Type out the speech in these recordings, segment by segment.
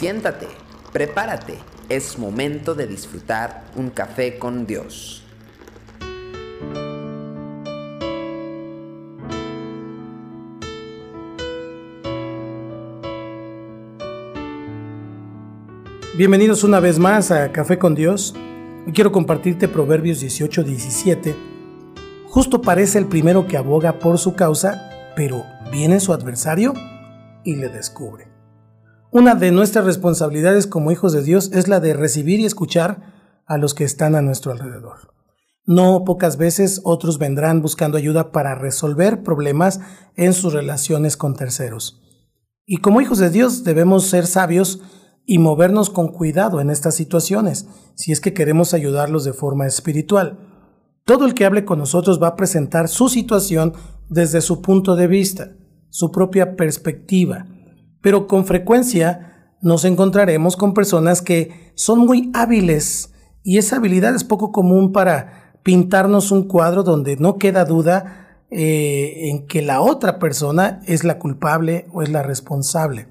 Siéntate, prepárate, es momento de disfrutar un café con Dios. Bienvenidos una vez más a Café con Dios. Hoy quiero compartirte Proverbios 18-17. Justo parece el primero que aboga por su causa, pero viene su adversario y le descubre. Una de nuestras responsabilidades como hijos de Dios es la de recibir y escuchar a los que están a nuestro alrededor. No pocas veces otros vendrán buscando ayuda para resolver problemas en sus relaciones con terceros. Y como hijos de Dios debemos ser sabios y movernos con cuidado en estas situaciones, si es que queremos ayudarlos de forma espiritual. Todo el que hable con nosotros va a presentar su situación desde su punto de vista, su propia perspectiva, pero con frecuencia nos encontraremos con personas que son muy hábiles y esa habilidad es poco común para pintarnos un cuadro donde no queda duda eh, en que la otra persona es la culpable o es la responsable.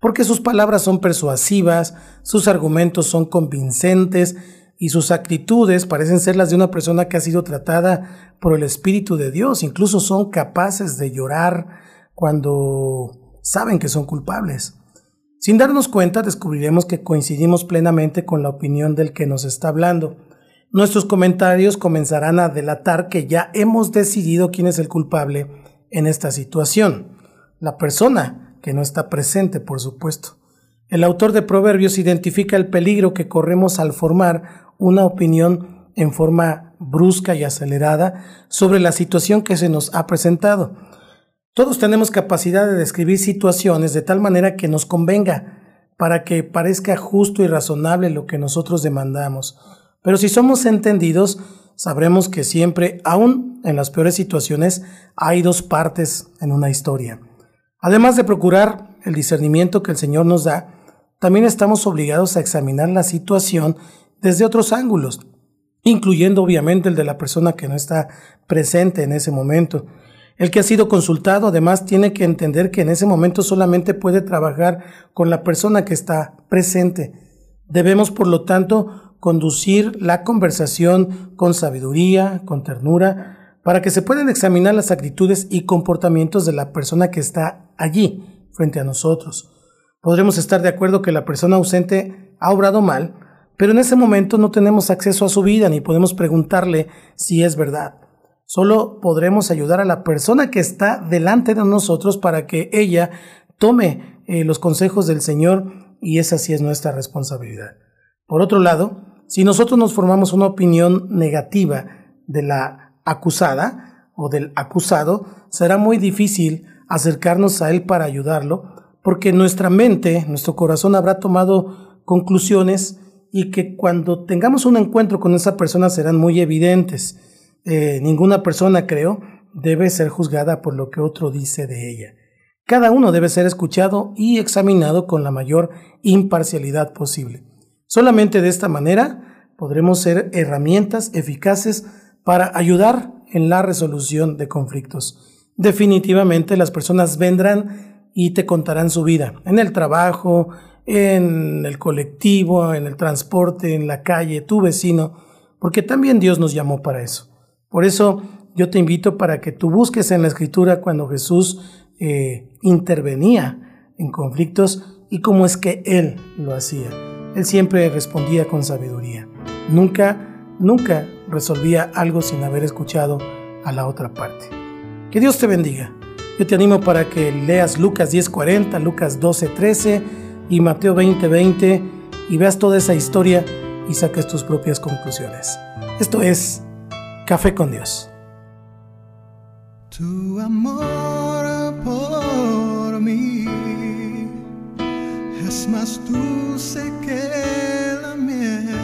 Porque sus palabras son persuasivas, sus argumentos son convincentes y sus actitudes parecen ser las de una persona que ha sido tratada por el Espíritu de Dios. Incluso son capaces de llorar cuando saben que son culpables. Sin darnos cuenta, descubriremos que coincidimos plenamente con la opinión del que nos está hablando. Nuestros comentarios comenzarán a delatar que ya hemos decidido quién es el culpable en esta situación. La persona que no está presente, por supuesto. El autor de Proverbios identifica el peligro que corremos al formar una opinión en forma brusca y acelerada sobre la situación que se nos ha presentado. Todos tenemos capacidad de describir situaciones de tal manera que nos convenga, para que parezca justo y razonable lo que nosotros demandamos. Pero si somos entendidos, sabremos que siempre, aun en las peores situaciones, hay dos partes en una historia. Además de procurar el discernimiento que el Señor nos da, también estamos obligados a examinar la situación desde otros ángulos, incluyendo obviamente el de la persona que no está presente en ese momento. El que ha sido consultado además tiene que entender que en ese momento solamente puede trabajar con la persona que está presente. Debemos, por lo tanto, conducir la conversación con sabiduría, con ternura, para que se puedan examinar las actitudes y comportamientos de la persona que está allí, frente a nosotros. Podremos estar de acuerdo que la persona ausente ha obrado mal, pero en ese momento no tenemos acceso a su vida ni podemos preguntarle si es verdad. Solo podremos ayudar a la persona que está delante de nosotros para que ella tome eh, los consejos del Señor y esa sí es nuestra responsabilidad. Por otro lado, si nosotros nos formamos una opinión negativa de la acusada o del acusado, será muy difícil acercarnos a él para ayudarlo, porque nuestra mente, nuestro corazón habrá tomado conclusiones y que cuando tengamos un encuentro con esa persona serán muy evidentes. Eh, ninguna persona, creo, debe ser juzgada por lo que otro dice de ella. Cada uno debe ser escuchado y examinado con la mayor imparcialidad posible. Solamente de esta manera podremos ser herramientas eficaces para ayudar en la resolución de conflictos. Definitivamente las personas vendrán y te contarán su vida en el trabajo, en el colectivo, en el transporte, en la calle, tu vecino, porque también Dios nos llamó para eso. Por eso yo te invito para que tú busques en la escritura cuando Jesús eh, intervenía en conflictos y cómo es que Él lo hacía. Él siempre respondía con sabiduría. Nunca, nunca resolvía algo sin haber escuchado a la otra parte. Que Dios te bendiga. Yo te animo para que leas Lucas 10:40, Lucas 12:13 y Mateo 20:20 y veas toda esa historia y saques tus propias conclusiones. Esto es Café con Dios. Tu amor por mí es más dulce que la miel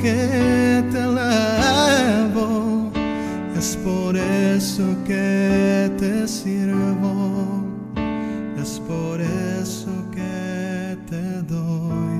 que te es por eso que te sirvo, es por eso que te doy.